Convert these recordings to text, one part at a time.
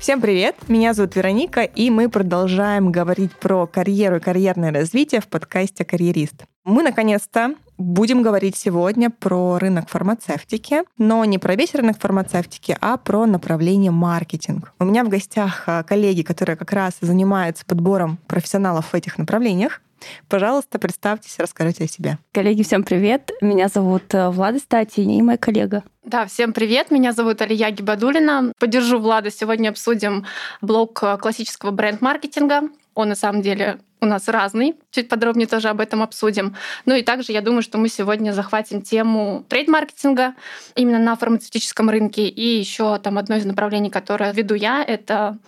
Всем привет! Меня зовут Вероника, и мы продолжаем говорить про карьеру и карьерное развитие в подкасте «Карьерист». Мы, наконец-то, будем говорить сегодня про рынок фармацевтики, но не про весь рынок фармацевтики, а про направление маркетинг. У меня в гостях а, коллеги, которые как раз занимаются подбором профессионалов в этих направлениях. Пожалуйста, представьтесь, расскажите о себе. Коллеги, всем привет. Меня зовут э, Влада Стати и моя коллега. Да, всем привет. Меня зовут Алия Гибадулина. Поддержу Влада. Сегодня обсудим блок э, классического бренд-маркетинга. Он на самом деле у нас разный. Чуть подробнее тоже об этом обсудим. Ну и также я думаю, что мы сегодня захватим тему трейд-маркетинга именно на фармацевтическом рынке. И еще там одно из направлений, которое веду я, это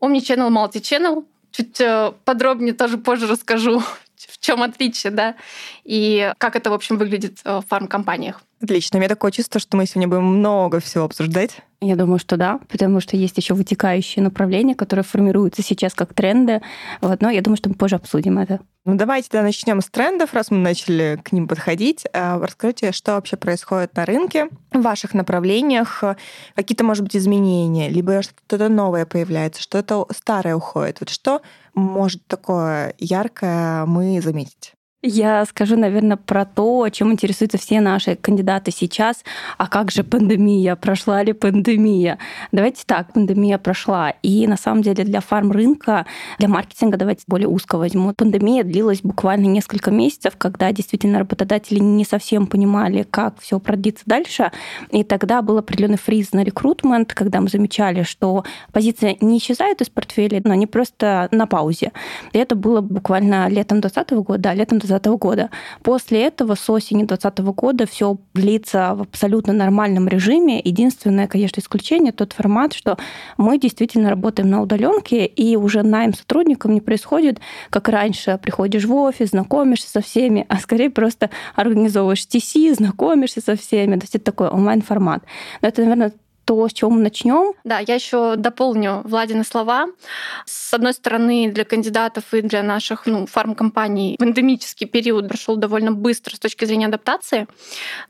Omnichannel, Multi-Channel. Чуть э, подробнее тоже позже расскажу, в чем отличие, да, и как это, в общем, выглядит э, в фармкомпаниях. Отлично. У меня такое чувство, что мы сегодня будем много всего обсуждать. Я думаю, что да, потому что есть еще вытекающие направления, которые формируются сейчас как тренды. Вот, но я думаю, что мы позже обсудим это. Ну, давайте тогда начнем с трендов, раз мы начали к ним подходить. А, расскажите, что вообще происходит на рынке, в ваших направлениях, какие-то, может быть, изменения, либо что-то новое появляется, что-то старое уходит. Вот что может такое яркое мы заметить? Я скажу, наверное, про то, чем интересуются все наши кандидаты сейчас. А как же пандемия? Прошла ли пандемия? Давайте так, пандемия прошла. И на самом деле для фарм-рынка, для маркетинга, давайте более узко возьму, пандемия длилась буквально несколько месяцев, когда действительно работодатели не совсем понимали, как все продлится дальше. И тогда был определенный фриз на рекрутмент, когда мы замечали, что позиция не исчезает из портфеля, но они просто на паузе. И это было буквально летом 2020 года, да, летом 2020 2020 года. После этого с осени 2020 года все длится в абсолютно нормальном режиме. Единственное, конечно, исключение тот формат, что мы действительно работаем на удаленке, и уже найм сотрудников не происходит, как раньше, приходишь в офис, знакомишься со всеми, а скорее просто организовываешь TC, знакомишься со всеми. То есть это такой онлайн-формат. Но это, наверное, то, с чего мы начнем. Да, я еще дополню Владины слова. С одной стороны, для кандидатов и для наших ну, фармкомпаний пандемический период прошел довольно быстро с точки зрения адаптации,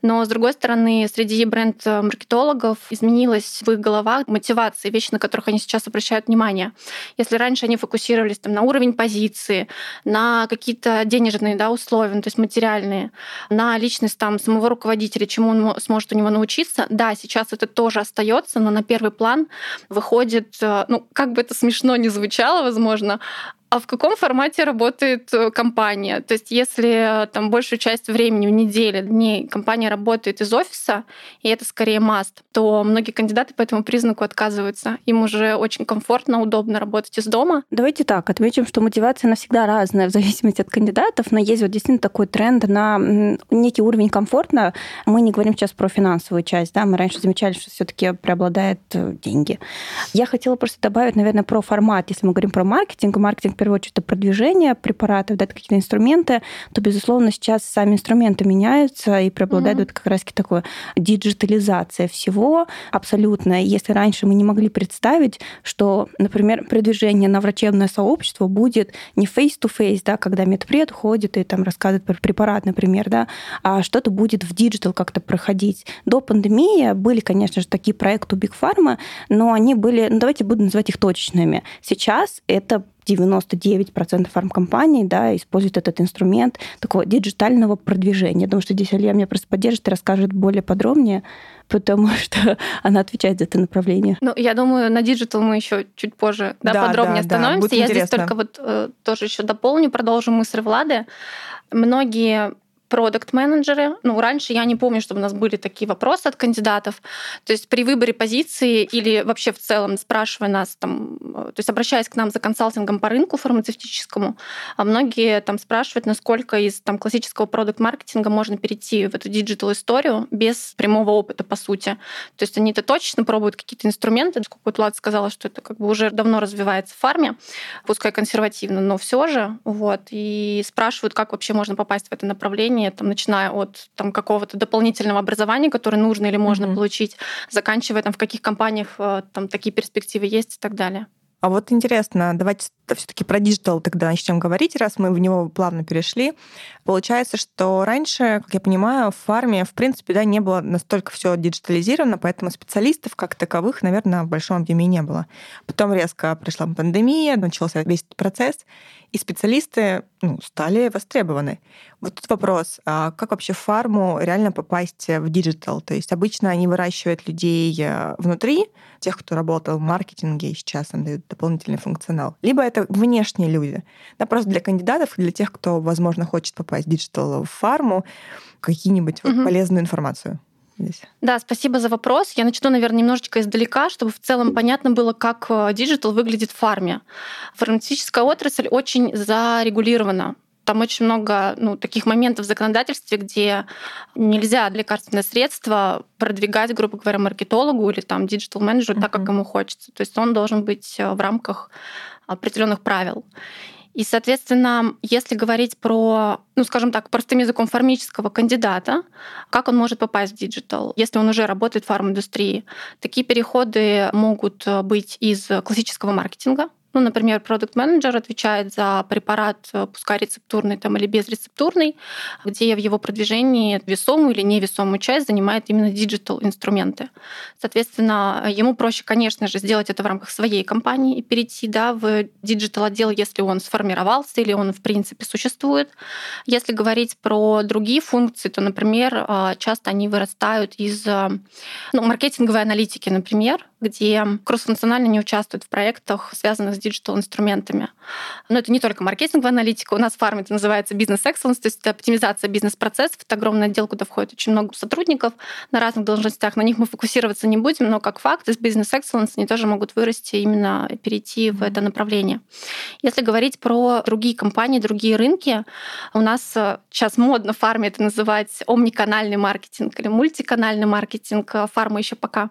но с другой стороны, среди бренд-маркетологов изменилась в их головах мотивации, вещи, на которых они сейчас обращают внимание. Если раньше они фокусировались там, на уровень позиции, на какие-то денежные да, условия, ну, то есть материальные, на личность там, самого руководителя, чему он сможет у него научиться, да, сейчас это тоже остается остается, но на первый план выходит, э, ну, как бы это смешно не звучало, возможно, а в каком формате работает э, компания. То есть если э, там большую часть времени в неделе, дней компания работает из офиса, и это скорее маст, то многие кандидаты по этому признаку отказываются. Им уже очень комфортно, удобно работать из дома. Давайте так, отметим, что мотивация навсегда разная в зависимости от кандидатов, но есть вот действительно такой тренд на некий уровень комфортно. Мы не говорим сейчас про финансовую часть, да, мы раньше замечали, что все таки преобладает э, деньги. Я хотела просто добавить, наверное, про формат. Если мы говорим про маркетинг, маркетинг первую очередь, это продвижение препаратов, да, это какие-то инструменты, то, безусловно, сейчас сами инструменты меняются и преобладает mm-hmm. как раз-таки такое диджитализация всего абсолютно. Если раньше мы не могли представить, что, например, продвижение на врачебное сообщество будет не face-to-face, да, когда медпред ходит и там рассказывает про препарат, например, да, а что-то будет в digital как-то проходить. До пандемии были, конечно же, такие проекты у Big Pharma, но они были, ну давайте буду называть их точечными. Сейчас это 99% фармкомпаний да, используют этот инструмент такого диджитального продвижения. Я думаю, что здесь Илья меня просто поддержит и расскажет более подробнее, потому что она отвечает за это направление. Ну, я думаю, на digital мы еще чуть позже да, да, подробнее да, остановимся. Да, я интересно. здесь только вот э, тоже еще дополню, продолжу мысль Влады. Многие продукт-менеджеры. Ну, раньше я не помню, чтобы у нас были такие вопросы от кандидатов. То есть при выборе позиции или вообще в целом спрашивая нас, там, то есть обращаясь к нам за консалтингом по рынку фармацевтическому, а многие там спрашивают, насколько из там, классического продукт-маркетинга можно перейти в эту диджитал-историю без прямого опыта, по сути. То есть они-то точно пробуют какие-то инструменты. Сколько вот Влад сказала, что это как бы уже давно развивается в фарме, пускай консервативно, но все же. Вот, и спрашивают, как вообще можно попасть в это направление, образования, там, начиная от там, какого-то дополнительного образования, которое нужно или можно mm-hmm. получить, заканчивая там, в каких компаниях э, там, такие перспективы есть и так далее. А вот интересно, давайте все-таки про digital тогда начнем говорить, раз мы в него плавно перешли. Получается, что раньше, как я понимаю, в фарме, в принципе, да, не было настолько все диджитализировано, поэтому специалистов как таковых, наверное, в большом объеме не было. Потом резко пришла пандемия, начался весь этот процесс, и специалисты ну, стали востребованы. Вот тут вопрос, а как вообще в фарму реально попасть в digital? То есть обычно они выращивают людей э, внутри, тех, кто работал в маркетинге и сейчас им дают дополнительный функционал. Либо это внешние люди. Да, просто для кандидатов, для тех, кто, возможно, хочет попасть в digital в фарму, какие-нибудь угу. вот полезную информацию здесь? Да, спасибо за вопрос. Я начну, наверное, немножечко издалека, чтобы в целом понятно было, как э, digital выглядит в фарме. Фармацевтическая отрасль очень зарегулирована. Там очень много ну, таких моментов в законодательстве, где нельзя лекарственное средство продвигать, грубо говоря, маркетологу или там digital-менеджеру угу. так, как ему хочется. То есть он должен быть э, в рамках определенных правил. И, соответственно, если говорить про, ну, скажем так, простым языком фармического кандидата, как он может попасть в digital, если он уже работает в фарм-индустрии, такие переходы могут быть из классического маркетинга, ну, например, product manager отвечает за препарат, э, пускай рецептурный там, или безрецептурный, где в его продвижении весомую или невесомую часть занимает именно digital инструменты. Соответственно, ему проще, конечно же, сделать это в рамках своей компании и перейти да, в digital отдел, если он сформировался или он в принципе существует. Если говорить про другие функции, то, например, э, часто они вырастают из э, ну, маркетинговой аналитики, например, где кроссфункционально они участвуют в проектах, связанных с digital-инструментами. Но это не только маркетинговая аналитика. У нас в фарме это называется business excellence, то есть это оптимизация бизнес-процессов. Это огромный отдел, куда входит очень много сотрудников на разных должностях. На них мы фокусироваться не будем, но как факт из business excellence они тоже могут вырасти именно перейти в это направление. Если говорить про другие компании, другие рынки, у нас сейчас модно в фарме это называть омниканальный маркетинг или мультиканальный маркетинг. Фарма еще пока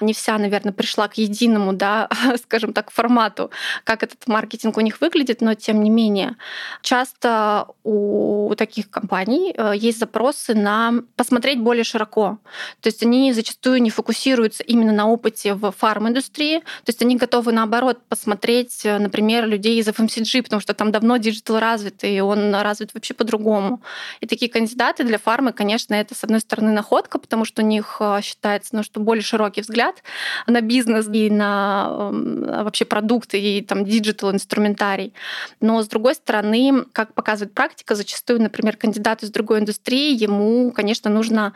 не вся, наверное, пришла к единому, да, скажем так, формату, как этот маркетинг у них выглядит, но тем не менее часто у таких компаний э, есть запросы на посмотреть более широко. То есть они зачастую не фокусируются именно на опыте в фарм-индустрии, то есть они готовы наоборот посмотреть, э, например, людей из FMCG, потому что там давно digital развит, и он развит вообще по-другому. И такие кандидаты для фармы, конечно, это, с одной стороны, находка, потому что у них э, считается, ну, что более широкий взгляд на бизнес и на эм, вообще продукты и там digital инструментарий. Но с другой стороны, как показывает практика, зачастую, например, кандидат из другой индустрии, ему, конечно, нужно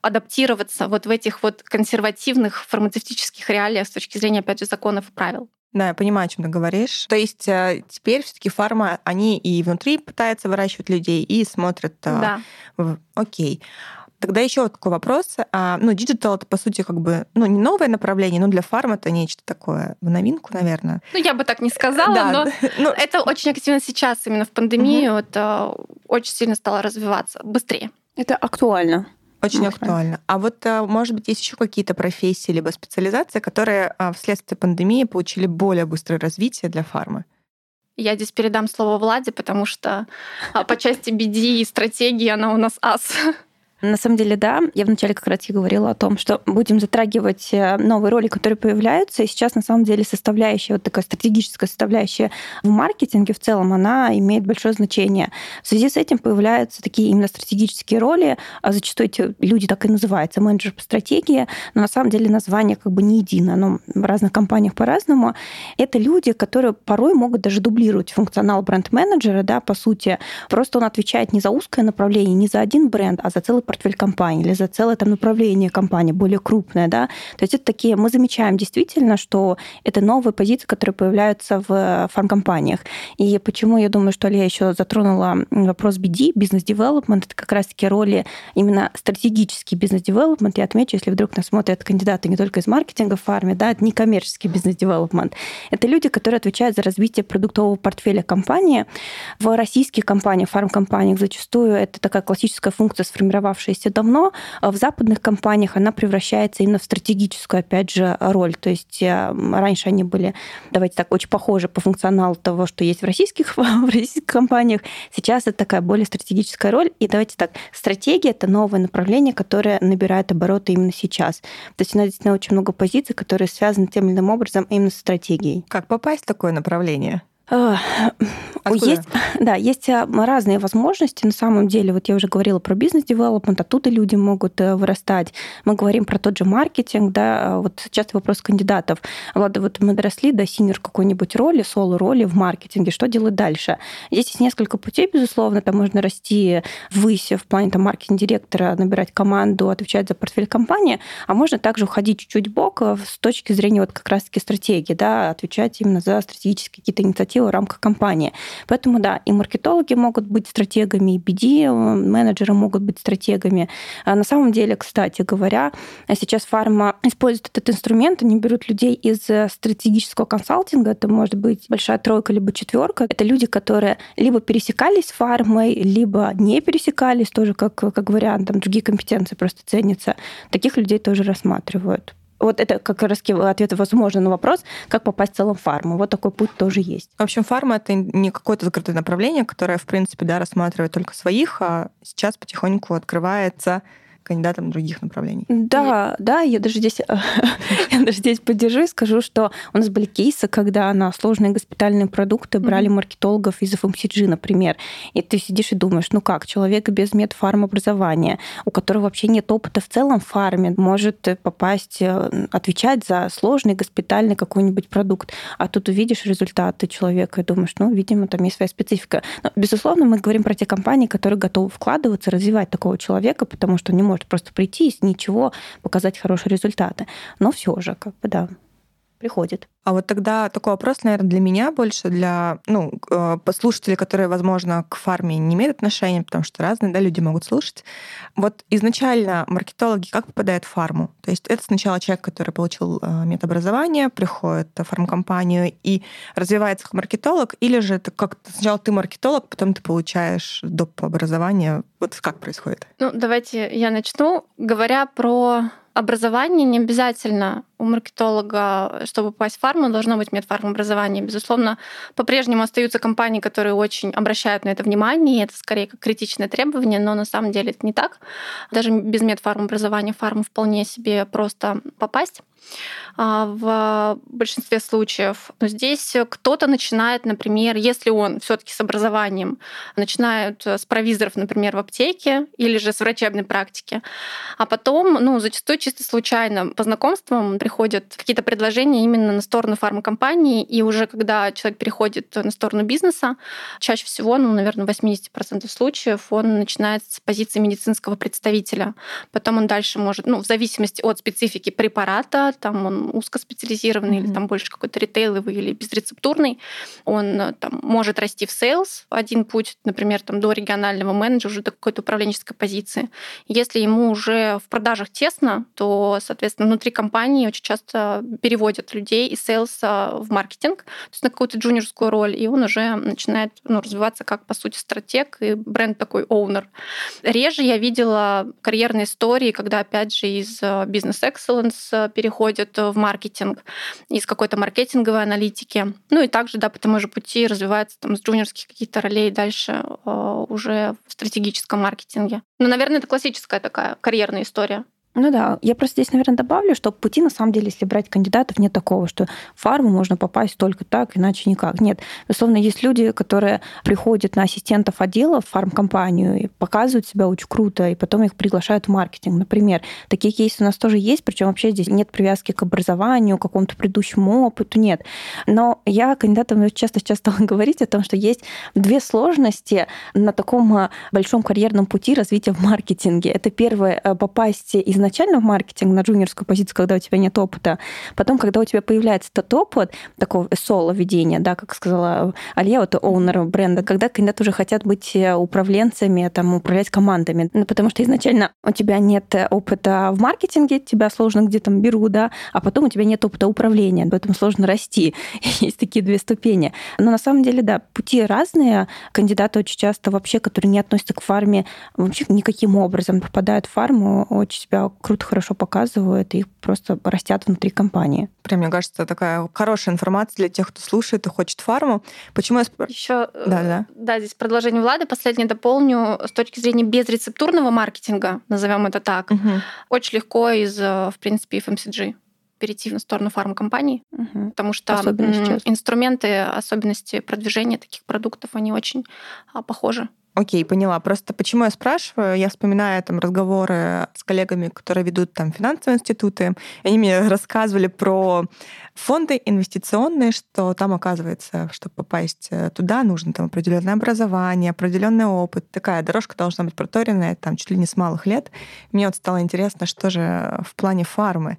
адаптироваться вот в этих вот консервативных фармацевтических реалиях с точки зрения, опять же, законов и правил. Да, я понимаю, о чем ты говоришь. То есть э, теперь все-таки фарма, они и внутри пытаются выращивать людей, и смотрят. Э, да. В... Окей. Тогда еще вот такой вопрос. А, ну, digital это, по сути, как бы, ну, не новое направление, но для фарма это нечто такое в новинку, наверное. Ну, я бы так не сказала, да, но ну, это очень активно сейчас, именно в пандемию, угу. это очень сильно стало развиваться быстрее. Это актуально. Очень окей. актуально. А вот, э, может быть, есть еще какие-то профессии либо специализации, которые а, вследствие пандемии получили более быстрое развитие для фармы? Я здесь передам слово Владе, потому что а, по части BD и стратегии она у нас ас. На самом деле, да. Я вначале как раз и говорила о том, что будем затрагивать э, новые роли, которые появляются. И сейчас, на самом деле, составляющая, вот такая стратегическая составляющая в маркетинге в целом, она имеет большое значение. В связи с этим появляются такие именно стратегические роли. А зачастую эти люди так и называются, менеджер по стратегии. Но на самом деле название как бы не едино. но в разных компаниях по-разному. Это люди, которые порой могут даже дублировать функционал бренд-менеджера, да, по сути. Просто он отвечает не за узкое направление, не за один бренд, а за целый портфель компании или за целое там направление компании, более крупное, да. То есть это такие, мы замечаем действительно, что это новые позиции, которые появляются в фармкомпаниях. И почему я думаю, что я еще затронула вопрос BD, бизнес-девелопмент, это как раз-таки роли именно стратегический бизнес-девелопмент. Я отмечу, если вдруг нас смотрят кандидаты не только из маркетинга в фарме, да, это не коммерческий бизнес-девелопмент. Это люди, которые отвечают за развитие продуктового портфеля компании. В российских компаниях, фармкомпаниях зачастую это такая классическая функция сформировавшаяся сформировавшаяся давно, а в западных компаниях она превращается именно в стратегическую, опять же, роль. То есть э, раньше они были, давайте так, очень похожи по функционалу того, что есть в российских, в российских компаниях. Сейчас это такая более стратегическая роль. И давайте так, стратегия — это новое направление, которое набирает обороты именно сейчас. То есть у нас действительно очень много позиций, которые связаны тем или иным образом именно с стратегией. Как попасть в такое направление? Есть, да, есть а, разные возможности. На самом деле, вот я уже говорила про бизнес-девелопмент, оттуда люди могут э, вырастать. Мы говорим про тот же маркетинг, да, а вот часто вопрос кандидатов. Влада, вот мы доросли до синер какой-нибудь роли, соло-роли в маркетинге, что делать дальше? Здесь есть несколько путей, безусловно, там можно расти ввысь в плане там, маркетинг-директора, набирать команду, отвечать за портфель компании, а можно также уходить чуть-чуть бок э, с точки зрения вот как раз-таки стратегии, да, отвечать именно за стратегические какие-то инициативы в рамках компании. Поэтому, да, и маркетологи могут быть стратегами, и BD, менеджеры могут быть стратегами. А на самом деле, кстати говоря, сейчас фарма использует этот инструмент, они берут людей из э, стратегического консалтинга, это может быть большая тройка, либо четверка. Это люди, которые либо пересекались с фармой, либо не пересекались, тоже как, как вариант, там другие компетенции просто ценятся. Таких людей тоже рассматривают. Вот это как раз ответ возможно на вопрос, как попасть в целом в фарму. Вот такой путь тоже есть. В общем, фарма — это не какое-то закрытое направление, которое, в принципе, да, рассматривает только своих, а сейчас потихоньку открывается кандидатам других направлений. Да, и... да, я даже здесь, я даже здесь поддержу и скажу, что у нас были кейсы, когда на сложные госпитальные продукты брали маркетологов из FMCG, например, и ты сидишь и думаешь, ну как, человек без медфармобразования, у которого вообще нет опыта в целом в фарме, может попасть, э, отвечать за сложный госпитальный какой-нибудь продукт, а тут увидишь результаты человека и думаешь, ну, видимо, там есть своя специфика. Но, безусловно, мы говорим про те компании, которые готовы вкладываться, развивать такого человека, потому что не может может просто прийти и ничего показать хорошие результаты. Но все же, как бы, да, приходит. А вот тогда такой вопрос, наверное, для меня больше, для ну, э, послушателей, которые, возможно, к фарме не имеют отношения, потому что разные да, люди могут слушать. Вот изначально маркетологи как попадают в фарму? То есть это сначала человек, который получил э, медобразование, приходит в фармкомпанию и развивается как маркетолог, или же это как сначала ты маркетолог, потом ты получаешь доп. образование. Вот как происходит? Ну, давайте я начну. Говоря про образование не обязательно у маркетолога, чтобы попасть в фарму, должно быть медфармобразование. Безусловно, по-прежнему остаются компании, которые очень обращают на это внимание, и это скорее как критичное требование, но на самом деле это не так. Даже без медфармобразования в фарму вполне себе просто попасть. А, в большинстве случаев. Но здесь кто-то начинает, например, если он все таки с образованием, начинают с провизоров, например, в аптеке или же с врачебной практики, а потом, ну, зачастую чисто случайно по знакомствам приходят какие-то предложения именно на сторону фармакомпании, и уже когда человек переходит на сторону бизнеса, чаще всего, ну, наверное, 80% случаев он начинает с позиции медицинского представителя. Потом он дальше может, ну, в зависимости от специфики препарата, там он узкоспециализированный mm-hmm. или там больше какой-то ритейловый или безрецептурный, он э, там может расти в sales, один путь, например, там до регионального менеджера, уже до какой-то управленческой позиции. Если ему уже в продажах тесно, то, соответственно, внутри компании очень часто переводят людей из сейлса в маркетинг, то есть на какую-то джуниорскую роль, и он уже начинает ну, развиваться как, по сути, стратег и бренд такой owner. Реже я видела карьерные истории, когда, опять же, из э, бизнес-excellence переходит уходят в маркетинг из какой-то маркетинговой аналитики. Ну и также, да, по тому же пути развивается там с джуниорских каких-то ролей дальше э, уже в стратегическом маркетинге. Ну, наверное, это классическая такая карьерная история. Ну да, я просто здесь, наверное, добавлю, что пути, на самом деле, если брать кандидатов, нет такого, что в фарму можно попасть только так, иначе никак. Нет. Безусловно, есть люди, которые приходят на ассистентов отдела в фармкомпанию и показывают себя очень круто, и потом их приглашают в маркетинг, например. Такие кейсы у нас тоже есть, причем вообще здесь нет привязки к образованию, к какому-то предыдущему опыту, нет. Но я кандидатам часто сейчас стала говорить о том, что есть две сложности на таком а, большом карьерном пути развития в маркетинге. Это первое, э, попасть изначально изначально в маркетинг на джуниорскую позицию, когда у тебя нет опыта. Потом, когда у тебя появляется тот опыт, такого соло-ведения, да, как сказала Алия, это оунер бренда, когда кандидаты уже хотят быть э, управленцами, там, управлять командами. Ну, потому что изначально у тебя нет опыта в маркетинге, тебя сложно где-то берут, да, а потом у тебя нет опыта управления, поэтому сложно расти. Есть такие две ступени. Но на самом деле, да, пути разные. Кандидаты очень часто вообще, которые не относятся к фарме, вообще никаким образом попадают в фарму, очень себя круто, хорошо показывают, и просто растят внутри компании. Прям, мне кажется, такая хорошая информация для тех, кто слушает и хочет фарму. Почему я спрашиваю? Еще, э, да, да. да, здесь продолжение Влады. Последнее дополню с точки зрения безрецептурного маркетинга, назовем это так. Угу. Очень легко из, э, в принципе, FMCG перейти на сторону фармкомпаний, Мгм. потому что Особенно сейчас. инструменты, особенности продвижения таких продуктов, они очень а, похожи. Окей, поняла. Просто почему я спрашиваю, я вспоминаю там разговоры с коллегами, которые ведут там финансовые институты. Они мне рассказывали про фонды инвестиционные, что там оказывается, чтобы попасть э, туда, нужно там определенное образование, определенный опыт. Такая дорожка должна быть проторенная там чуть ли не с малых лет. Мне вот стало интересно, что же в плане фармы.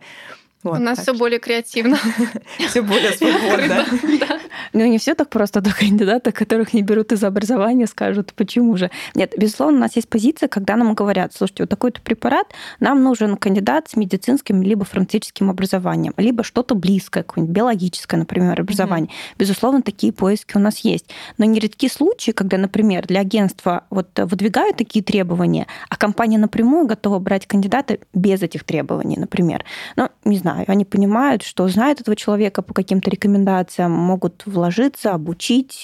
Вот, У нас все что более креативно. всё более свободно. Да. Ну, не все так просто до кандидата, которых не берут из образования, скажут, почему же. Нет, безусловно, у нас есть позиция, когда нам говорят, слушайте, вот такой-то препарат, нам нужен кандидат с медицинским либо фармацевтическим образованием, либо что-то близкое, какое-нибудь биологическое, например, образование. Безусловно, такие поиски у нас есть. Но нередки случаи, когда, например, для агентства вот выдвигают такие требования, а компания напрямую готова брать кандидата без этих требований, например. Ну, не знаю, они понимают, что знают этого человека по каким-то рекомендациям, могут вложиться, обучить.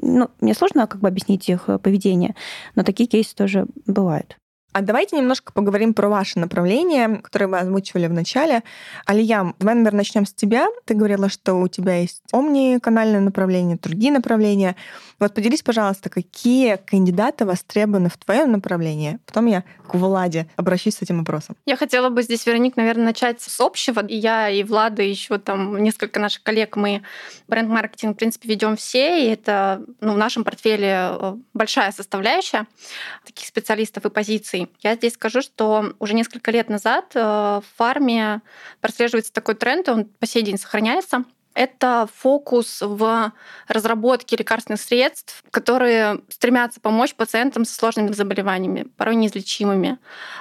Ну, мне сложно как бы объяснить их э, поведение, но такие кейсы тоже бывают. А давайте немножко поговорим про ваше направление, которое вы озвучивали в начале. Алия, давай, наверное, начнем с тебя. Ты говорила, что у тебя есть омни-канальное направление, другие направления. Вот поделись, пожалуйста, какие кандидаты востребованы в твоем направлении. Потом я к Владе обращусь с этим вопросом. Я хотела бы здесь, Вероник, наверное, начать с общего. И я, и Влада, и еще там несколько наших коллег, мы бренд-маркетинг, в принципе, ведем все, и это ну, в нашем портфеле э, большая составляющая таких специалистов и позиций. Я здесь скажу, что уже несколько лет назад э, в фарме прослеживается такой тренд, он по сей день сохраняется. Это фокус в разработке лекарственных средств, которые стремятся помочь пациентам со сложными заболеваниями, порой неизлечимыми.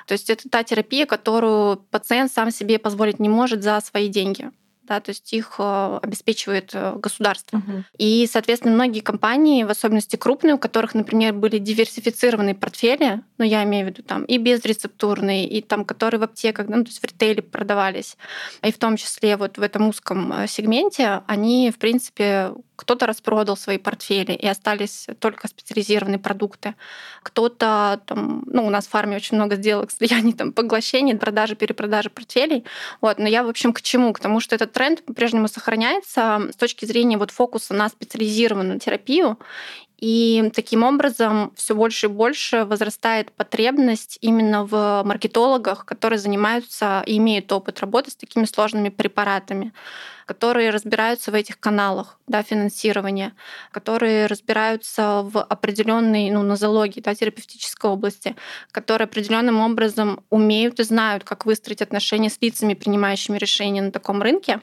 То есть это та терапия, которую пациент сам себе позволить не может за свои деньги. Да, то есть их э, обеспечивает э, государство. И, соответственно, многие компании, в особенности крупные, у которых, например, были диверсифицированные портфели, ну, я имею в виду там и безрецептурные, и там, которые в аптеках, ну, то есть в ритейле продавались, и в том числе вот в этом узком э, сегменте, они, в принципе, кто-то распродал свои портфели, и остались только специализированные продукты. Кто-то там, ну, у нас в фарме очень много сделок слияний, там, поглощений, продажи, перепродажи портфелей. Вот. Но я, в общем, к чему? К тому, что этот тренд по-прежнему сохраняется с точки зрения вот фокуса на специализированную терапию. И таким образом все больше и больше возрастает потребность именно в маркетологах, которые занимаются и имеют опыт работы с такими сложными препаратами, которые разбираются в этих каналах да, финансирования, которые разбираются в определенной ну, нозологии, да, терапевтической области, которые определенным образом умеют и знают, как выстроить отношения с лицами, принимающими решения на таком рынке.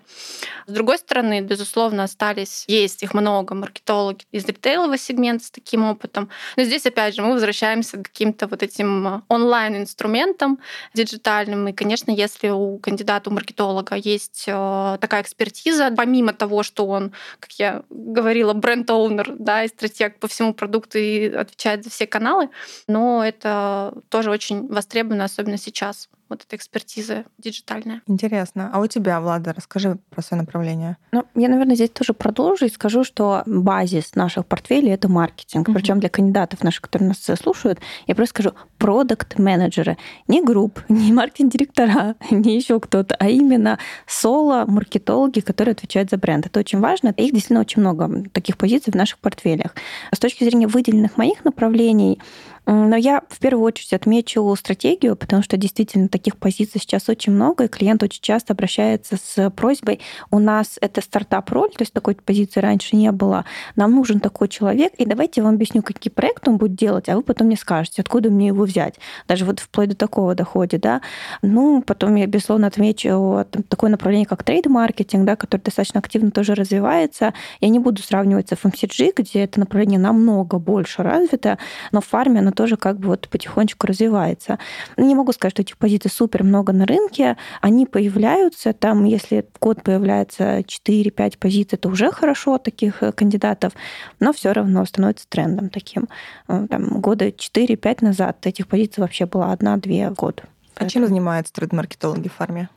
С другой стороны, безусловно, остались, есть их много, маркетологи из ритейлового сегмента с таким опытом. Но здесь, опять же, мы возвращаемся к каким-то вот этим онлайн-инструментам диджитальным. И, конечно, если у кандидата, у маркетолога есть э, такая экспертиза, помимо того, что он, как я говорила, бренд-оунер, да, и стратег по всему продукту и отвечает за все каналы, но это тоже очень востребовано, особенно сейчас вот эта экспертиза диджитальная. Интересно. А у тебя, Влада, расскажи про свое направление. Ну, я, наверное, здесь тоже продолжу и скажу, что базис наших портфелей это маркетинг. Мгм. Причем для кандидатов наших, которые нас слушают, я просто скажу продукт-менеджеры. Не групп, не маркетинг-директора, не еще кто-то, а именно соло-маркетологи, которые отвечают за бренд. Это очень важно. Их действительно очень много таких позиций в наших портфелях. С точки зрения выделенных моих направлений, но я в первую очередь отмечу стратегию, потому что действительно таких позиций сейчас очень много, и клиент очень часто обращается с просьбой, у нас это стартап-роль, то есть такой позиции раньше не было, нам нужен такой человек, и давайте я вам объясню, какие проекты он будет делать, а вы потом мне скажете, откуда мне его взять. Даже вот вплоть до такого доходит, да. Ну, потом я, безусловно, отмечу там, такое направление, как трейд-маркетинг, да, который достаточно активно тоже развивается. Я не буду сравнивать с FMCG, где это направление намного больше развито, но в фарме оно тоже как бы вот потихонечку развивается. Не могу сказать, что этих позиций супер много на рынке. Они появляются, там, если в год появляется 4-5 позиций, это уже хорошо таких э, кандидатов, но все равно становится трендом таким. Э, Там, года 4-5 назад этих позиций вообще было одна-две в год. А чем занимаются трейд-маркетологи в фарме?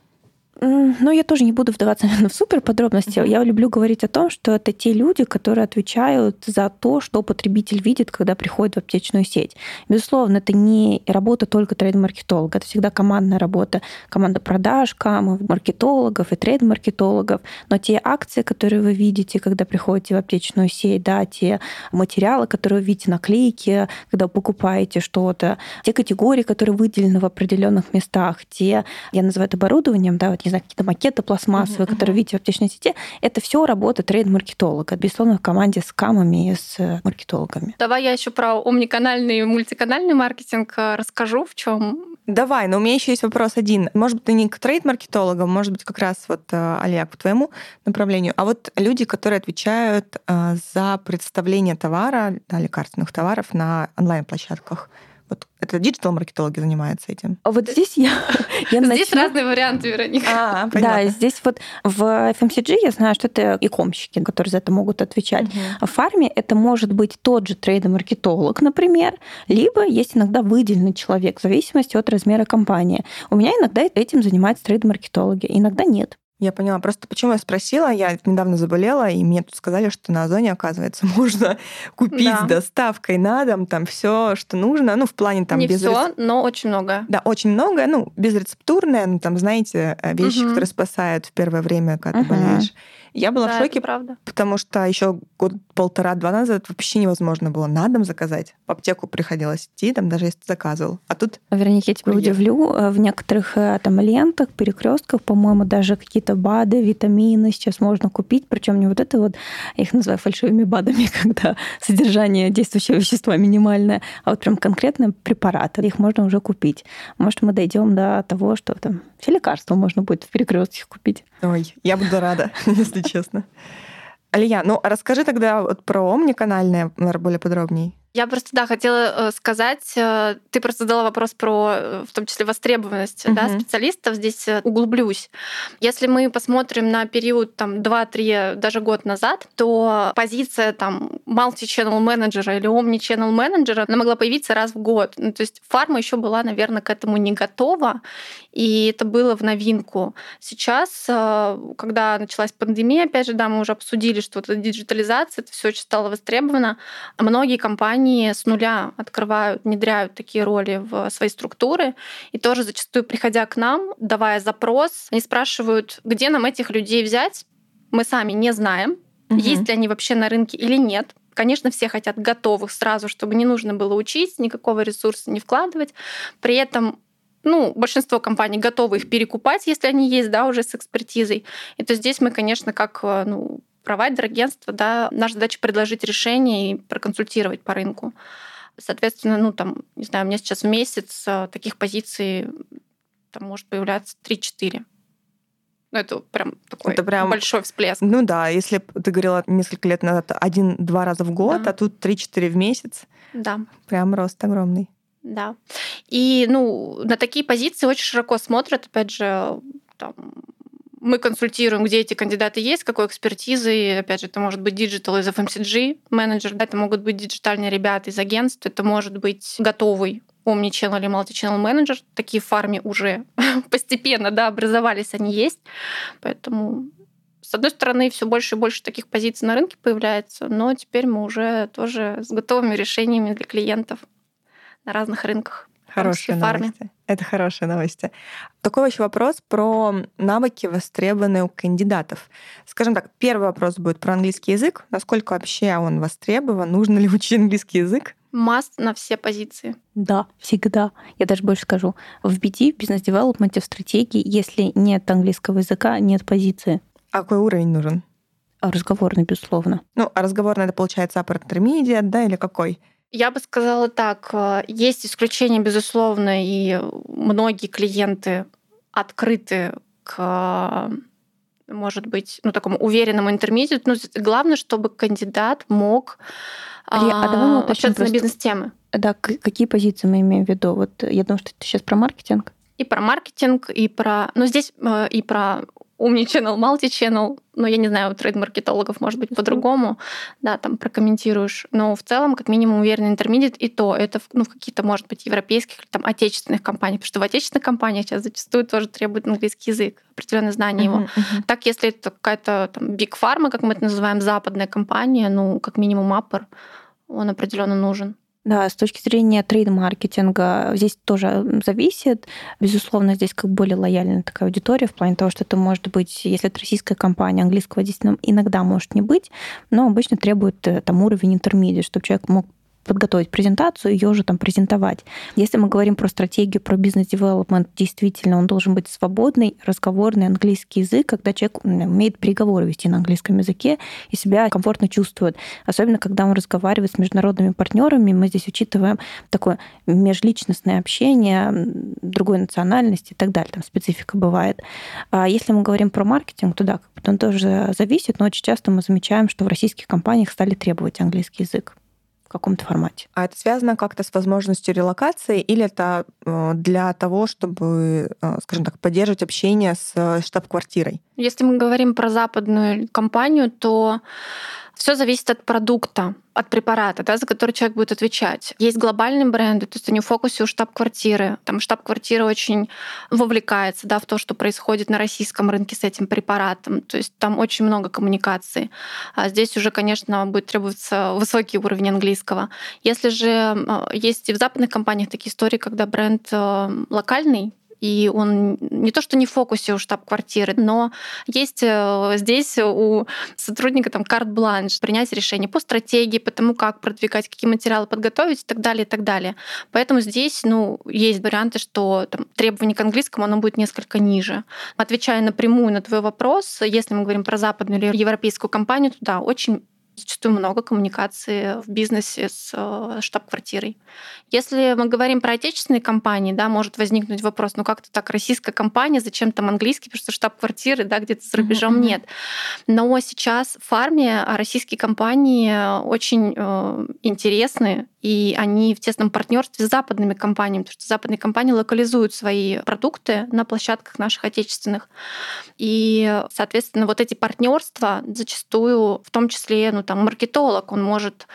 Ну, я тоже не буду вдаваться, наверное, в супер подробности. Mm-hmm. Я люблю говорить о том, что это те люди, которые отвечают за то, что потребитель видит, когда приходит в аптечную сеть. Безусловно, это не работа только трейд-маркетолога, это всегда командная работа, команда продаж, кама, маркетологов и трейд-маркетологов. Но те акции, которые вы видите, когда приходите в аптечную сеть, да, те материалы, которые вы видите, наклейки, когда вы покупаете что-то, те категории, которые выделены в определенных местах, те, я называю это оборудованием, да, вот не знаю, какие-то макеты пластмассовые, uh-huh, которые видите в аптечной сети, это все работа трейд-маркетолога, безусловно, в команде с камами и с э, маркетологами. Давай я еще про омниканальный и мультиканальный маркетинг э, расскажу, в чем Давай, но у меня еще есть вопрос один. Может быть, ты не к трейд-маркетологам, может быть, как раз вот, э, Олег, по твоему направлению, а вот люди, которые отвечают за представление товара, да, лекарственных товаров на онлайн-площадках. Вот это диджитал-маркетологи занимаются этим. А вот здесь я, я Здесь начну... разные варианты, Вероника. А, да, здесь вот в FMCG я знаю, что это и комщики, которые за это могут отвечать. Угу. А в фарме это может быть тот же трейдер-маркетолог, например, либо есть иногда выделенный человек в зависимости от размера компании. У меня иногда этим занимаются трейдер-маркетологи, иногда нет. Я поняла. Просто почему я спросила, я недавно заболела, и мне тут сказали, что на Озоне, оказывается, можно купить да. с доставкой на дом там все, что нужно. Ну, в плане там Не без все, рецеп... но очень много. Да, очень много. Ну, безрецептурное, ну, там, знаете, э, вещи, угу. которые спасают в первое время, когда угу. ты болеешь. Я была да, в шоке, правда. потому что еще год полтора-два назад вообще невозможно было на дом заказать. В аптеку приходилось идти, там даже если ты заказывал. А тут... Вероника, я тебя Курьер. удивлю. Э, в некоторых э, там лентах, перекрестках, по-моему, даже какие-то БАДы, витамины сейчас можно купить. Причем не вот это вот, я их называю фальшивыми БАДами, когда содержание действующего вещества минимальное, а вот прям конкретные препараты. Их можно уже купить. Может, мы дойдем до того, что там все лекарства можно будет в перекрестке купить. Ой, я буду рада, если честно. Алия, ну расскажи тогда вот про омниканальное, более подробнее. Я просто, да, хотела э, сказать, э, ты просто задала вопрос про, э, в том числе, востребованность угу. да, специалистов, здесь углублюсь. Если мы посмотрим на период там 2-3, даже год назад, то позиция там multi-channel менеджера или omni-channel менеджера, она могла появиться раз в год. Ну, то есть фарма еще была, наверное, к этому не готова, и это было в новинку. Сейчас, когда началась пандемия, опять же, да, мы уже обсудили, что вот эта диджитализация, это все очень стало востребовано, многие компании с нуля открывают, внедряют такие роли в свои структуры. И тоже зачастую, приходя к нам, давая запрос, они спрашивают, где нам этих людей взять. Мы сами не знаем, угу. есть ли они вообще на рынке или нет. Конечно, все хотят готовых сразу, чтобы не нужно было учить, никакого ресурса не вкладывать. При этом ну, большинство компаний готовы их перекупать, если они есть, да, уже с экспертизой. И то здесь мы, конечно, как ну, провайдер, агентство, да, наша задача предложить решение и проконсультировать по рынку. Соответственно, ну там, не знаю, у меня сейчас в месяц э, таких позиций там может появляться 3-4. Ну, это прям такой это прям, большой всплеск. Ну да, если ты говорила несколько лет назад один-два раза в год, да. а тут 3-4 в месяц. Да. Прям рост огромный. Да. И ну, на такие позиции очень широко смотрят, опять же, там, мы консультируем, где эти кандидаты есть, какой экспертизы. Опять же, это может быть digital из FMCG менеджер, это могут быть диджитальные ребята из агентств, это может быть готовый omni-channel или multi-channel менеджер. Такие в фарме уже постепенно да, образовались, они есть. Поэтому с одной стороны, все больше и больше таких позиций на рынке появляется, но теперь мы уже тоже с готовыми решениями для клиентов на разных рынках. Хорошие новости. Это хорошие новости. Такой еще вопрос про навыки, востребованные у кандидатов. Скажем так, первый вопрос будет про английский язык. Насколько вообще он востребован? Нужно ли учить английский язык? Маст на все позиции. Да, всегда. Я даже больше скажу. В BD, в бизнес-девелопменте, в стратегии, если нет английского языка, нет позиции. А какой уровень нужен? Разговорный, безусловно. Ну, а разговорный это получается upper intermediate, да, или какой? Я бы сказала так, э, есть исключения, безусловно, и многие клиенты открыты к может быть, ну, такому уверенному интермедиату. Но ну, главное, чтобы кандидат мог Илья, а, давай мы общаться просто... на бизнес-темы. Да, какие позиции мы имеем в виду? Вот я думаю, что ты сейчас про маркетинг. И про маркетинг, и про... Ну, здесь э, и про умни-ченнел, multi-channel, ну, я не знаю, у трейд-маркетологов, может быть, по-другому, да, там прокомментируешь. Но в целом, как минимум, уверенный интермедиат, и то это ну, в каких-то, может быть, европейских или там отечественных компаниях, потому что в отечественных компаниях сейчас зачастую тоже требует английский язык, определенное знание его. Uh-huh, uh-huh. Так, если это какая-то там big pharma, как мы это называем, западная компания, ну, как минимум, аппер, он определенно нужен. Да, с точки зрения трейд-маркетинга здесь тоже зависит. Безусловно, здесь как более лояльная такая аудитория в плане того, что это может быть, если это российская компания, английского действительно иногда может не быть, но обычно требует э, там уровень интермедиат, чтобы человек мог подготовить презентацию, ее уже там презентовать. Если мы говорим про стратегию, про бизнес-девелопмент, действительно, он должен быть свободный, разговорный английский язык, когда человек умеет переговоры вести на английском языке и себя комфортно чувствует. Особенно, когда он разговаривает с международными партнерами, мы здесь учитываем такое межличностное общение другой национальности и так далее. Там специфика бывает. А если мы говорим про маркетинг, то да, он тоже зависит, но очень часто мы замечаем, что в российских компаниях стали требовать английский язык каком-то формате. А это связано как-то с возможностью релокации или это э, для того, чтобы, э, скажем так, поддерживать общение с э, штаб-квартирой? Если мы говорим про западную компанию, то все зависит от продукта, от препарата, да, за который человек будет отвечать. Есть глобальные бренды, то есть они в фокусе у штаб-квартиры. Там штаб-квартира очень вовлекается да, в то, что происходит на российском рынке с этим препаратом. То есть там очень много коммуникации. А здесь уже, конечно, будет требоваться высокий уровень английского. Если же э, есть и в западных компаниях такие истории, когда бренд э, локальный, и он не то что не в фокусе у штаб-квартиры, но есть э, здесь у сотрудника там карт-бланш принять решение по стратегии, по тому, как продвигать, какие материалы подготовить и так далее, и так далее. Поэтому здесь ну, есть варианты, что там, требование к английскому оно будет несколько ниже. Отвечая напрямую на твой вопрос, если мы говорим про западную или европейскую компанию, то да, очень зачастую много коммуникации в бизнесе с э, штаб-квартирой. Если мы говорим про отечественные компании, да, может возникнуть вопрос, ну как-то так, российская компания, зачем там английский, потому что штаб-квартиры, да, где-то за рубежом mm-hmm. нет. Но сейчас в фарме российские компании очень э, интересны, и они в тесном партнерстве с западными компаниями, потому что западные компании локализуют свои продукты на площадках наших отечественных. И, соответственно, вот эти партнерства зачастую, в том числе, ну, там, маркетолог, он может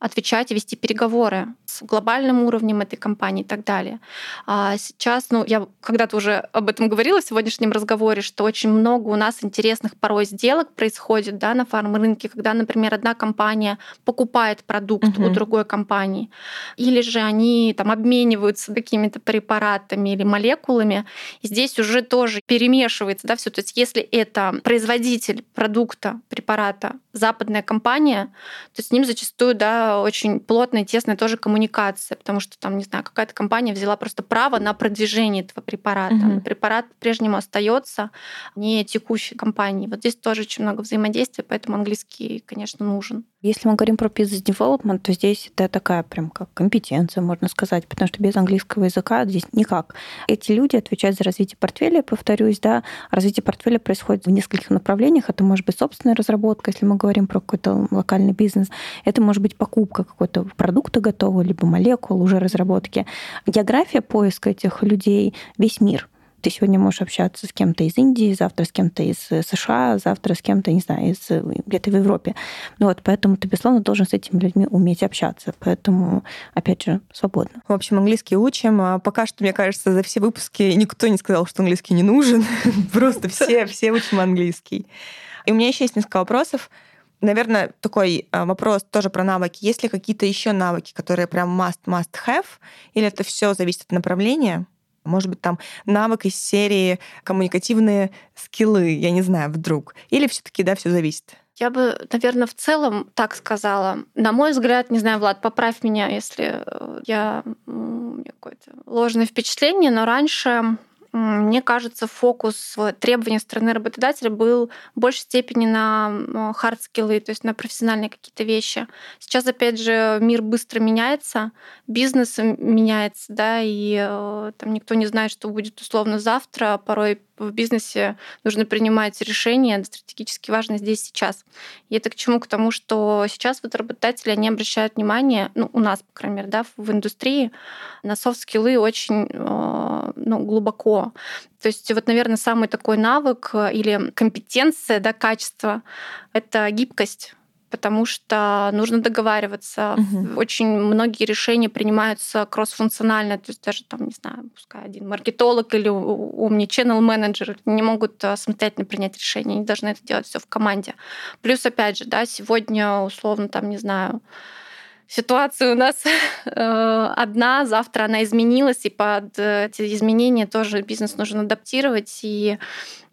отвечать и вести переговоры с глобальным уровнем этой компании и так далее. А сейчас, ну, я когда-то уже об этом говорила в сегодняшнем разговоре, что очень много у нас интересных порой сделок происходит да, на фарм-рынке, когда, например, одна компания покупает продукт uh-huh. у другой компании, или же они там обмениваются какими-то препаратами или молекулами. И здесь уже тоже перемешивается да, все. То есть если это производитель продукта, препарата, западная компания, то с ним зачастую да, очень плотная, тесная тоже коммуникация, потому что там, не знаю, какая-то компания взяла просто право на продвижение этого препарата. Угу. Препарат по-прежнему остается не текущей компании. Вот здесь тоже очень много взаимодействия, поэтому английский, конечно, нужен. Если мы говорим про business development, то здесь это такая прям как компетенция, можно сказать, потому что без английского языка здесь никак. Эти люди отвечают за развитие портфеля, повторюсь, да, развитие портфеля происходит в нескольких направлениях. Это может быть собственная разработка, если мы говорим про какой-то локальный бизнес. Это может быть покупка какого-то продукта готового, либо молекул уже разработки. География поиска этих людей, весь мир – ты сегодня можешь общаться с кем-то из Индии, завтра с кем-то из э, США, завтра с кем-то, не знаю, из э, где-то в Европе. Ну вот, поэтому ты, безусловно, должен с этими людьми уметь общаться. Поэтому, опять же, свободно. В общем, английский учим. А пока что, мне кажется, за все выпуски никто не сказал, что английский не нужен. Просто все, все учим английский. И у меня еще есть несколько вопросов. Наверное, такой а, вопрос тоже про навыки. Есть ли какие-то еще навыки, которые прям must-must have? Или это все зависит от направления? Может быть, там навык из серии коммуникативные скиллы, я не знаю, вдруг. Или все таки да, все зависит? Я бы, наверное, в целом так сказала. На мой взгляд, не знаю, Влад, поправь меня, если э, я какое-то ложное впечатление, но раньше мне кажется, фокус требований стороны работодателя был в большей степени на хард-скиллы, то есть на профессиональные какие-то вещи. Сейчас, опять же, мир быстро меняется, бизнес меняется, да, и э, там никто не знает, что будет условно завтра. Порой в бизнесе нужно принимать решения стратегически важные здесь сейчас. И это к чему? К тому, что сейчас вот работодатели, они обращают внимание, ну, у нас, по крайней мере, да, в индустрии, на софт-скиллы очень э, ну, глубоко. То есть вот, наверное, самый такой навык или компетенция, да, качество — это гибкость потому что нужно договариваться. Угу. Очень многие решения принимаются кроссфункционально, то есть даже там, не знаю, пускай один маркетолог или умный channel менеджер не могут а, самостоятельно принять решение, они должны это делать все в команде. Плюс, опять же, да, сегодня условно там, не знаю, ситуация у нас э, одна, завтра она изменилась, и под эти изменения тоже бизнес нужно адаптировать, и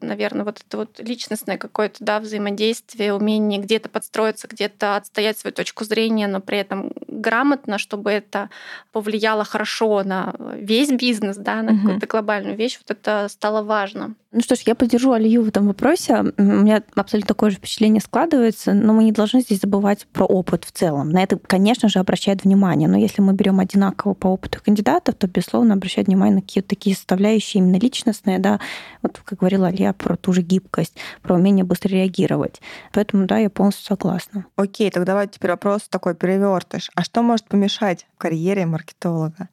наверное, вот это вот личностное какое-то да, взаимодействие, умение где-то подстроиться, где-то отстоять свою точку зрения, но при этом грамотно, чтобы это повлияло хорошо на весь бизнес, да, на угу. какую-то глобальную вещь, вот это стало важно. Ну что ж, я поддержу Алию в этом вопросе. У меня абсолютно такое же впечатление складывается, но мы не должны здесь забывать про опыт в целом. На это, конечно же, обращает внимание. Но если мы берем одинаково по опыту кандидатов, то, безусловно, обращать внимание на какие-то такие составляющие именно личностные, да, вот как говорила Алия, про ту же гибкость, про умение быстро реагировать. Поэтому, да, я полностью согласна. Окей, тогда давайте теперь вопрос такой перевертыш. А что может помешать карьере маркетолога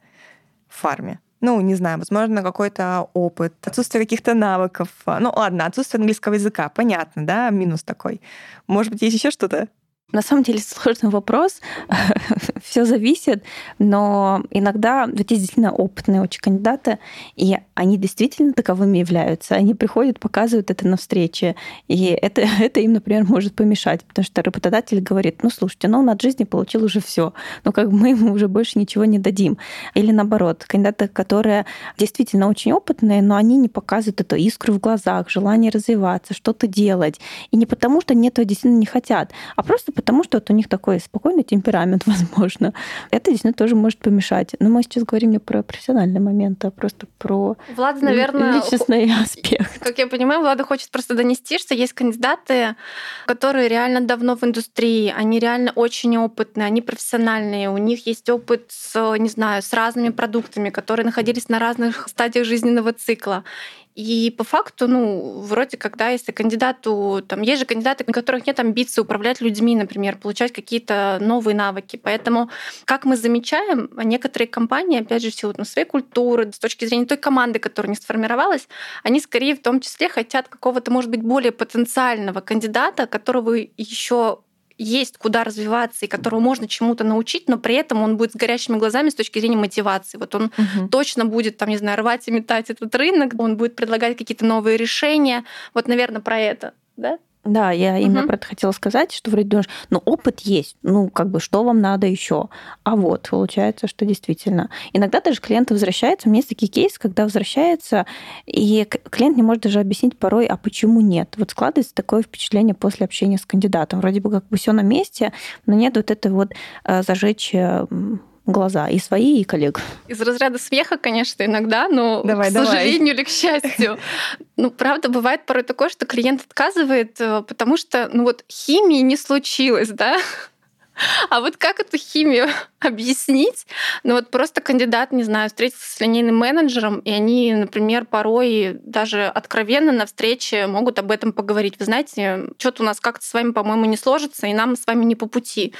в фарме? Ну, не знаю, возможно, какой-то опыт, отсутствие каких-то навыков. Ну, ладно, отсутствие английского языка, понятно, да, минус такой. Может быть, есть еще что-то? На самом деле сложный вопрос. Все зависит, но иногда есть действительно опытные очень кандидаты, и они действительно таковыми являются. Они приходят, показывают это на встрече, и это, это им, например, может помешать, потому что работодатель говорит, ну, слушайте, ну, он от жизни получил уже все, но как мы ему уже больше ничего не дадим. Или наоборот, кандидаты, которые действительно очень опытные, но они не показывают эту искру в глазах, желание развиваться, что-то делать. И не потому, что они этого действительно не хотят, а просто что вот у них такой спокойный темперамент, возможно. Это действительно тоже может помешать. Но мы сейчас говорим не про профессиональные моменты, а просто про Влада, наверное, личностный аспект. Как я понимаю, Влада хочет просто донести, что есть кандидаты, которые реально давно в индустрии, они реально очень опытные, они профессиональные, у них есть опыт с, не знаю, с разными продуктами, которые находились на разных стадиях жизненного цикла. И по факту, ну, вроде когда, если кандидату, там, есть же кандидаты, у которых нет амбиций управлять людьми, например, получать какие-то новые навыки. Поэтому, как мы замечаем, некоторые компании, опять же, в силу ну, своей культуры, с точки зрения той команды, которая не сформировалась, они скорее в том числе хотят какого-то, может быть, более потенциального кандидата, которого еще есть куда развиваться и которого можно чему-то научить, но при этом он будет с горящими глазами с точки зрения мотивации. Вот он угу. точно будет, там, не знаю, рвать и метать этот рынок, он будет предлагать какие-то новые решения. Вот, наверное, про это, да? Да, я именно угу. про это хотела сказать, что вроде думаешь, ну, опыт есть, ну, как бы, что вам надо еще? А вот, получается, что действительно. Иногда даже клиент возвращается, у меня есть такие кейсы, когда возвращается, и клиент не может даже объяснить порой, а почему нет. Вот складывается такое впечатление после общения с кандидатом. Вроде бы как бы все на месте, но нет вот это вот э, зажечь э, глаза и свои, и коллег. Из разряда смеха, конечно, иногда, но, давай, к сожалению давай. или к счастью, ну, правда, бывает порой такое, что клиент отказывает, э, потому что, ну вот, химии не случилось, да, а вот как эту химию объяснить? Ну вот просто кандидат, не знаю, встретился с линейным менеджером, и они, например, порой даже откровенно на встрече могут об этом поговорить. Вы знаете, что-то у нас как-то с вами, по-моему, не сложится, и нам с вами не по пути.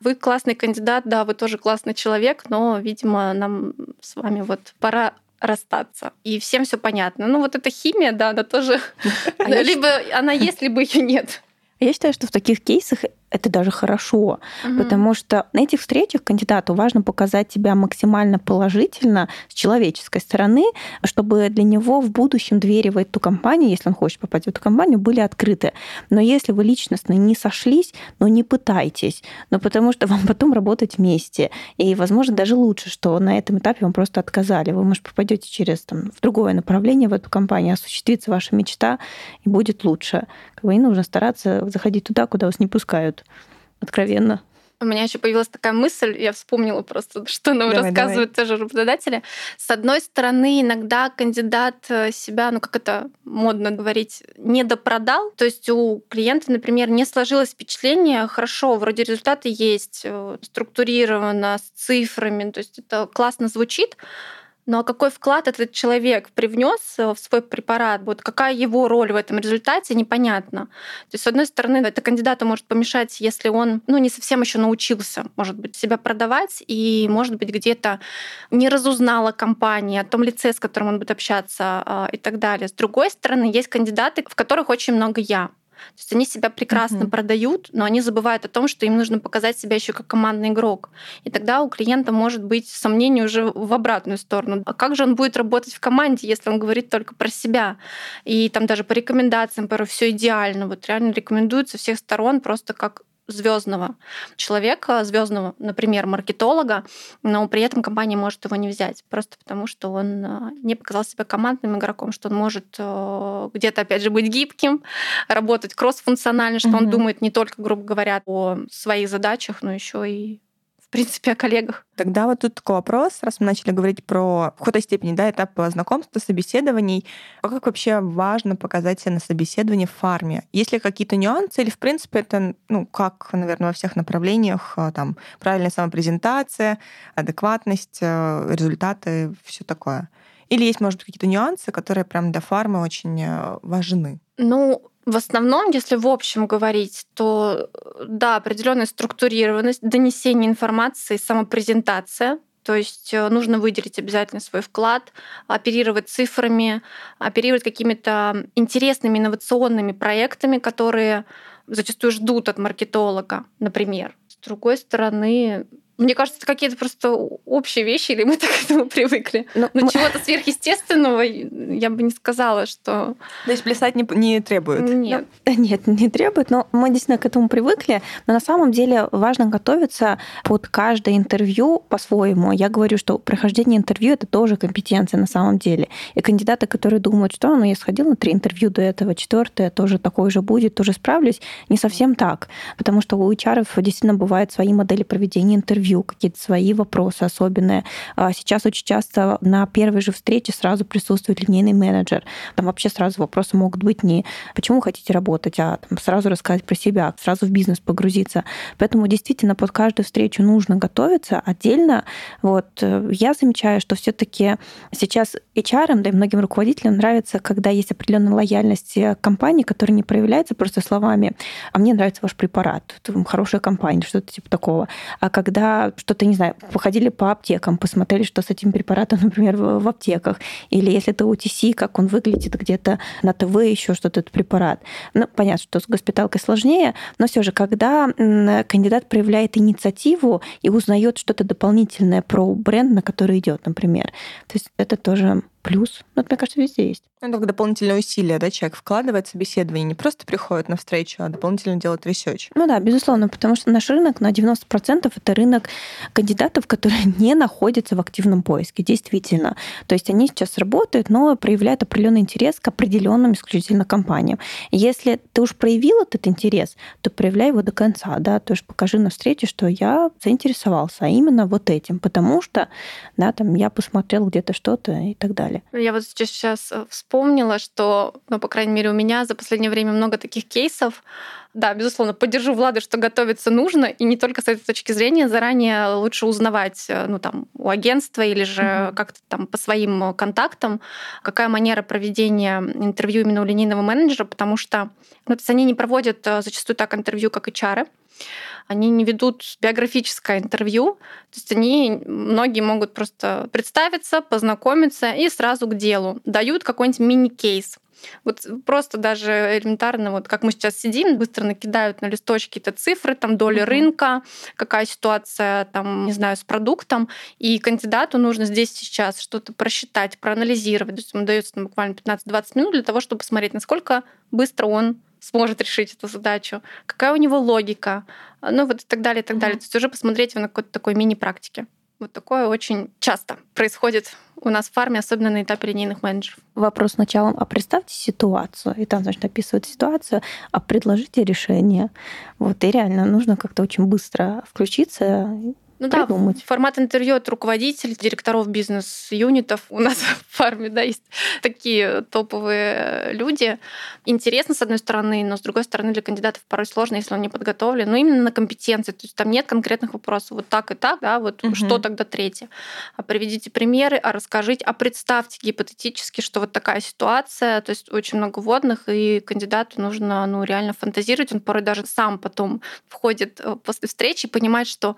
Вы классный кандидат, да, вы тоже классный человек, но, видимо, нам с вами вот пора расстаться. И всем все понятно. Ну вот эта химия, да, она тоже... А либо она есть, либо ее нет. Я считаю, что в таких кейсах это даже хорошо, угу. потому что на этих встречах кандидату важно показать себя максимально положительно с человеческой стороны, чтобы для него в будущем двери в эту компанию, если он хочет попасть в эту компанию, были открыты. Но если вы личностно не сошлись, ну не пытайтесь, ну потому что вам потом работать вместе. И, возможно, даже лучше, что на этом этапе вам просто отказали. Вы, может, попадете через там, в другое направление в эту компанию, осуществится ваша мечта, и будет лучше. Как бы не нужно стараться заходить туда, куда вас не пускают откровенно. У меня еще появилась такая мысль, я вспомнила просто, что нам давай, рассказывают давай. тоже работодатели. С одной стороны, иногда кандидат э, себя, ну как это модно говорить, не допродал. То есть у клиента, например, не сложилось впечатление, хорошо, вроде результаты есть, э, структурировано, с цифрами, то есть это классно звучит, Но какой вклад этот человек привнес в свой препарат, вот какая его роль в этом результате, непонятно. То есть, с одной стороны, это кандидату может помешать, если он ну, не совсем еще научился, может быть, себя продавать, и, может быть, где-то не разузнала компания о том лице, с которым он будет общаться а, и так далее. С другой стороны, есть кандидаты, в которых очень много я. То есть они себя прекрасно uh-huh. продают, но они забывают о том, что им нужно показать себя еще как командный игрок. И тогда у клиента может быть сомнение уже в обратную сторону. А как же он будет работать в команде, если он говорит только про себя? И там даже по рекомендациям, порой все идеально. Вот реально рекомендуют со всех сторон просто как звездного человека, звездного, например, маркетолога, но при этом компания может его не взять, просто потому что он э, не показал себя командным игроком, что он может э, где-то, опять же, быть гибким, работать кросс-функционально, что mm-hmm. он думает не только, грубо говоря, о своих задачах, но еще и принципе, о коллегах. Тогда вот тут такой вопрос, раз мы начали говорить про в какой-то степени да, этап знакомства, собеседований, а как вообще важно показать себя на собеседовании в фарме? Есть ли какие-то нюансы или, в принципе, это, ну, как, наверное, во всех направлениях, а, там, правильная самопрезентация, адекватность, э, результаты, все такое? Или есть, может быть, какие-то нюансы, которые прям для фармы очень э, важны? Ну, в основном, если в общем говорить, то да, определенная структурированность, донесение информации, самопрезентация, то есть э, нужно выделить обязательно свой вклад, оперировать цифрами, оперировать какими-то интересными инновационными проектами, которые зачастую ждут от маркетолога, например. С другой стороны, мне кажется, это какие-то просто общие вещи, или мы так к этому привыкли. Но, ну, Но мы... чего-то сверхъестественного я бы не сказала, что... То есть плясать не, не требует? Нет. Ну, нет, не требует, но мы действительно к этому привыкли. Но на самом деле важно готовиться под каждое интервью по-своему. Я говорю, что прохождение интервью — это тоже компетенция на самом деле. И кандидаты, которые думают, что ну, я сходил на три интервью до этого, четвертое тоже такое же будет, тоже справлюсь, не совсем так. Потому что у HR действительно бывают свои модели проведения интервью, интервью, какие-то свои вопросы особенные. А сейчас очень часто на первой же встрече сразу присутствует линейный менеджер. Там вообще сразу вопросы могут быть не почему хотите работать, а там сразу рассказать про себя, сразу в бизнес погрузиться. Поэтому действительно под каждую встречу нужно готовиться отдельно. Вот э, я замечаю, что все-таки сейчас HR, да и многим руководителям нравится, когда есть определенная лояльность компании, которая не проявляется просто словами, а мне нравится ваш препарат, хорошая компания, что-то типа такого. А когда что-то, не знаю, походили по аптекам, посмотрели, что с этим препаратом, например, в, аптеках. Или если это OTC, как он выглядит где-то на ТВ, еще что-то, этот препарат. Ну, понятно, что с госпиталкой сложнее, но все же, когда кандидат проявляет инициативу и узнает что-то дополнительное про бренд, на который идет, например, то есть это тоже плюс. Ну, это, мне кажется, везде есть. Ну, это дополнительные усилия, да, человек вкладывает в собеседование, не просто приходит на встречу, а дополнительно делает research. Ну да, безусловно, потому что наш рынок на 90% это рынок кандидатов, которые не находятся в активном поиске, действительно. То есть они сейчас работают, но проявляют определенный интерес к определенным исключительно компаниям. Если ты уж проявил этот интерес, то проявляй его до конца, да, то есть покажи на встрече, что я заинтересовался, именно вот этим, потому что, да, там я посмотрел где-то что-то и так далее далее. Я вот сейчас э, вспомнила, что, ну, по крайней мере, у меня за последнее время много таких кейсов. Да, безусловно, поддержу Влада, что готовиться нужно, и не только с этой точки зрения, заранее лучше узнавать, э, ну, там, у агентства или же mm-hmm. как-то там по своим контактам, какая манера проведения интервью именно у линейного менеджера, потому что ну, то есть они не проводят э, зачастую так интервью, как HR, они не ведут биографическое интервью, то есть они, многие могут просто представиться, познакомиться и сразу к делу. Дают какой-нибудь мини-кейс. Вот просто даже элементарно, вот как мы сейчас сидим, быстро накидают на листочки это цифры, там доля mm-hmm. рынка, какая ситуация, там, не знаю, с продуктом, и кандидату нужно здесь сейчас что-то просчитать, проанализировать. То есть ему дается буквально 15-20 минут для того, чтобы посмотреть, насколько быстро он сможет решить эту задачу, какая у него логика, ну вот и так далее, и так mm-hmm. далее. То есть уже посмотреть на какой-то такой мини-практике. Вот такое очень часто происходит у нас в фарме, особенно на этапе линейных менеджеров. Вопрос сначала, а представьте ситуацию, и там, значит, описывают ситуацию, а предложите решение. Вот, и реально нужно как-то очень быстро включиться, ну придумать. Да, формат интервью от руководителей, директоров бизнес-юнитов. У нас в фарме да, есть такие топовые люди. Интересно, с одной стороны, но с другой стороны, для кандидатов порой сложно, если он не подготовлен. Но именно на компетенции. То есть там нет конкретных вопросов. Вот так и так, да, вот угу. что тогда третье. А приведите примеры, а расскажите, а представьте гипотетически, что вот такая ситуация. То есть очень много водных, и кандидату нужно ну, реально фантазировать. Он порой даже сам потом входит э, после встречи и понимает, что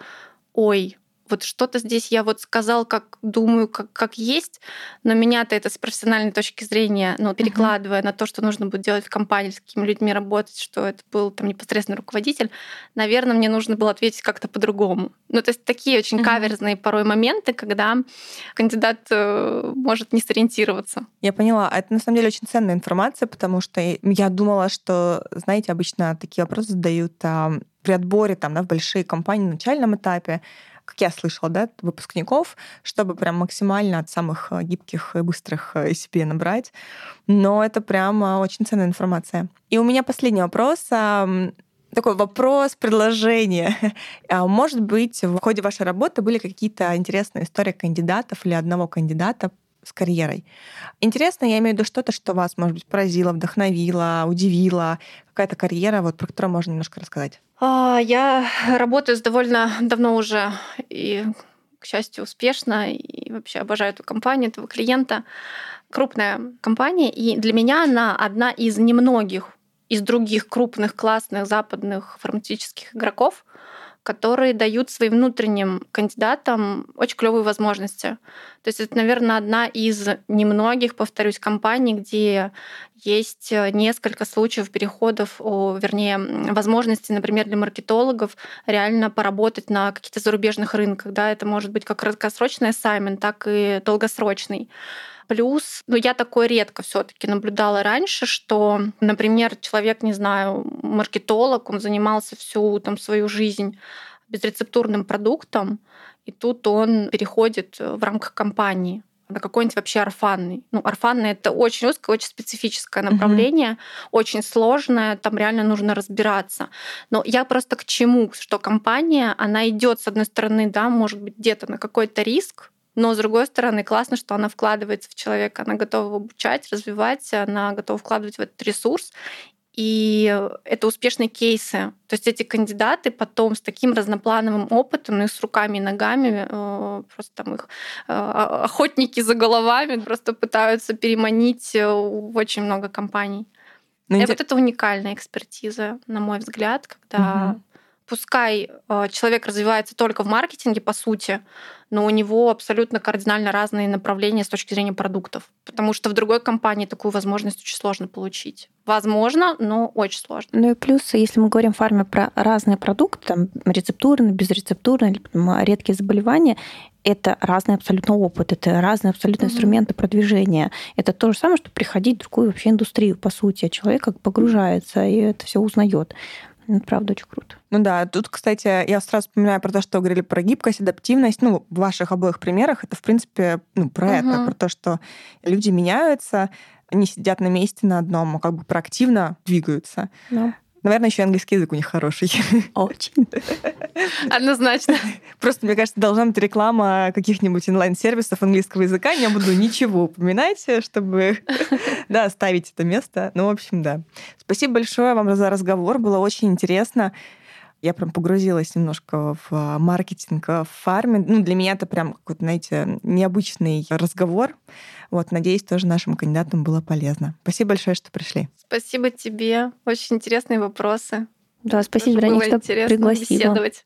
ой, вот что-то здесь я вот сказал, как думаю, как, как есть, но меня-то это с профессиональной точки зрения, ну, перекладывая uh-huh. на то, что нужно будет делать в компании, с какими людьми работать, что это был там непосредственно руководитель, наверное, мне нужно было ответить как-то по-другому. Ну, то есть такие очень uh-huh. каверзные порой моменты, когда кандидат э, может не сориентироваться. Я поняла. А это на самом деле очень ценная информация, потому что я думала, что, знаете, обычно такие вопросы задают а, при отборе там, да, в большие компании на начальном этапе, как я слышала, да, выпускников, чтобы прям максимально от самых э, гибких и быстрых э, себе набрать. Но это прям очень ценная информация. И у меня последний вопрос такой вопрос, предложение. А может быть, в ходе вашей работы были какие-то интересные истории кандидатов или одного кандидата с карьерой. Интересно, я имею в виду что-то, что вас, может быть, поразило, вдохновило, удивило, какая-то карьера, вот про которую можно немножко рассказать. А, я работаю с довольно давно уже и, к счастью, успешно, и вообще обожаю эту компанию, этого клиента. Крупная компания, и для меня она одна из немногих из других крупных, классных западных фармацевтических игроков, которые дают своим внутренним кандидатам очень клевые возможности. То есть это, наверное, одна из немногих, повторюсь, компаний, где есть несколько случаев переходов, вернее, возможности, например, для маркетологов реально поработать на каких-то зарубежных рынках. Да? Это может быть как краткосрочный ассаймент, так и долгосрочный. Плюс, ну, я такое редко все таки наблюдала раньше, что, например, человек, не знаю, маркетолог, он занимался всю там, свою жизнь безрецептурным продуктом, и тут он переходит в рамках компании на какой-нибудь вообще орфанный. Ну, орфанный — это очень узкое, очень специфическое направление, mm-hmm. очень сложное, там реально нужно разбираться. Но я просто к чему? Что компания, она идет с одной стороны, да, может быть, где-то на какой-то риск, но, с другой стороны, классно, что она вкладывается в человека, она готова обучать, развивать, она готова вкладывать в этот ресурс. И это успешные кейсы. То есть эти кандидаты потом с таким разноплановым опытом, и с руками и ногами, э, просто там их э, охотники за головами просто пытаются переманить э, в очень много компаний. Ну, и вот это уникальная экспертиза, на мой взгляд, когда угу. Пускай человек развивается только в маркетинге, по сути, но у него абсолютно кардинально разные направления с точки зрения продуктов. Потому что в другой компании такую возможность очень сложно получить. Возможно, но очень сложно. Ну и плюс, если мы говорим в фарме про разные продукты, там рецептурные, безрецептурные, редкие заболевания, это разный абсолютно опыт, это разные абсолютно mm-hmm. инструменты продвижения. Это то же самое, что приходить в другую вообще индустрию, по сути. Человек как погружается и это все узнает. Это правда очень круто. Ну да, тут, кстати, я сразу вспоминаю про то, что говорили про гибкость, адаптивность. Ну, в ваших обоих примерах это, в принципе, ну, про угу. это, про то, что люди меняются, не сидят на месте на одном, а как бы проактивно двигаются. Да. Наверное, еще английский язык у них хороший. Очень. Однозначно. Просто, мне кажется, должна быть реклама каких-нибудь онлайн-сервисов английского языка. Не буду ничего упоминать, чтобы да, ставить это место. Ну, в общем, да. Спасибо большое вам за разговор. Было очень интересно. Я прям погрузилась немножко в а, маркетинг, в фарминг. Ну, для меня это прям какой-то, знаете, необычный разговор. Вот, надеюсь, тоже нашим кандидатам было полезно. Спасибо большое, что пришли. Спасибо тебе. Очень интересные вопросы. Да, спасибо, Вероника, что пригласила. Беседовать.